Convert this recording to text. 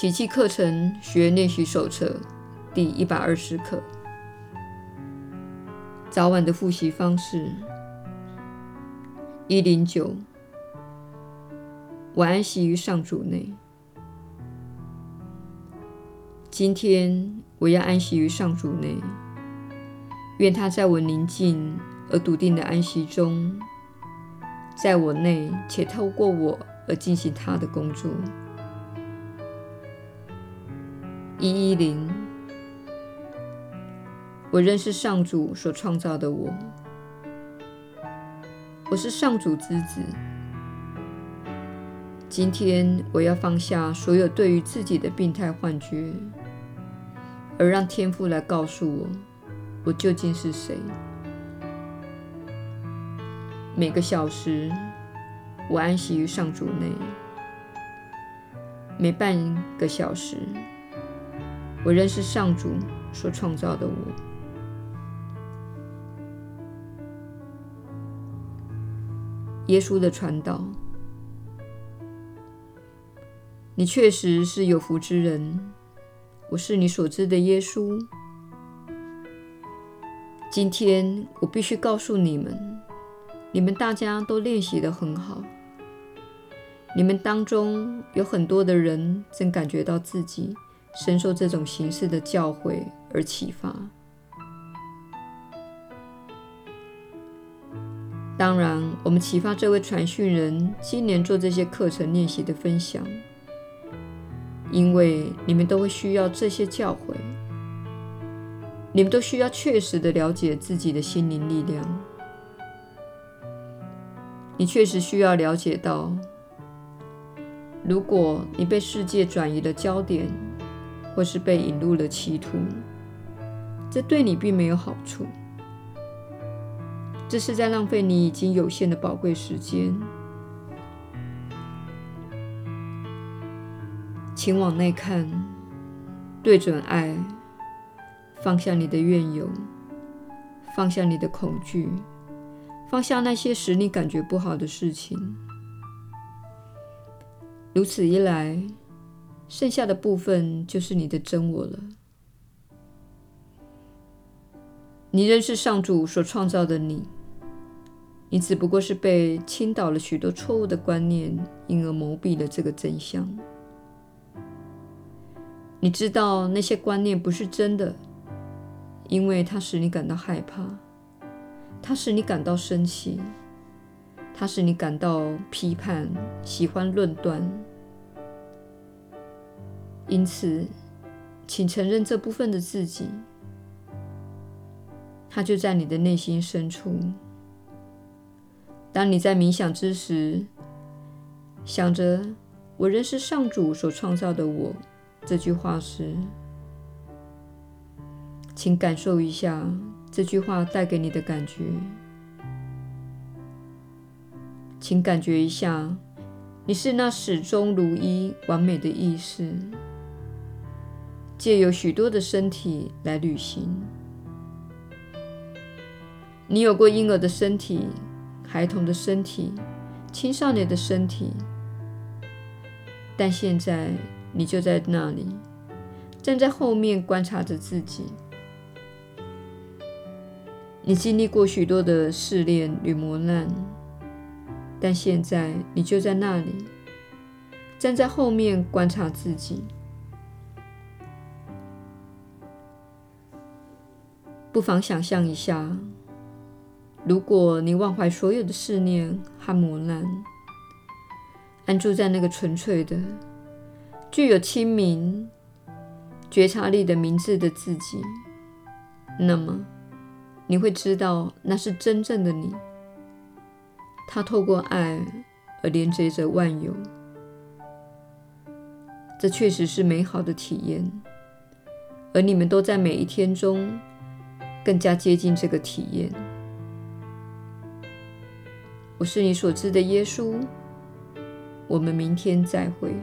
奇迹课程学练习手册第一百二十课。早晚的复习方式：一零九，我安息于上主内。今天我要安息于上主内，愿他在我宁静而笃定的安息中，在我内且透过我而进行他的工作。一一零，我认识上主所创造的我，我是上主之子。今天我要放下所有对于自己的病态幻觉。而让天父来告诉我，我究竟是谁。每个小时，我安息于上主内；每半个小时，我认识上主所创造的我。耶稣的传道，你确实是有福之人。我是你所知的耶稣。今天我必须告诉你们，你们大家都练习得很好。你们当中有很多的人正感觉到自己深受这种形式的教诲而启发。当然，我们启发这位传讯人今年做这些课程练习的分享。因为你们都会需要这些教诲，你们都需要确实的了解自己的心灵力量。你确实需要了解到，如果你被世界转移了焦点，或是被引入了歧途，这对你并没有好处，这是在浪费你已经有限的宝贵时间。请往内看，对准爱，放下你的怨尤，放下你的恐惧，放下那些使你感觉不好的事情。如此一来，剩下的部分就是你的真我了。你认识上主所创造的你，你只不过是被倾倒了许多错误的观念，因而蒙蔽了这个真相。你知道那些观念不是真的，因为它使你感到害怕，它使你感到生气，它使你感到批判，喜欢论断。因此，请承认这部分的自己，它就在你的内心深处。当你在冥想之时，想着“我仍是上主所创造的我”。这句话时，请感受一下这句话带给你的感觉。请感觉一下，你是那始终如一、完美的意识，借由许多的身体来旅行。你有过婴儿的身体、孩童的身体、青少年的身体，但现在。你就在那里，站在后面观察着自己。你经历过许多的试炼与磨难，但现在你就在那里，站在后面观察自己。不妨想象一下，如果你忘怀所有的思念和磨难，安住在那个纯粹的。具有清明觉察力的明智的自己，那么你会知道那是真正的你。它透过爱而连接着万有，这确实是美好的体验。而你们都在每一天中更加接近这个体验。我是你所知的耶稣。我们明天再会。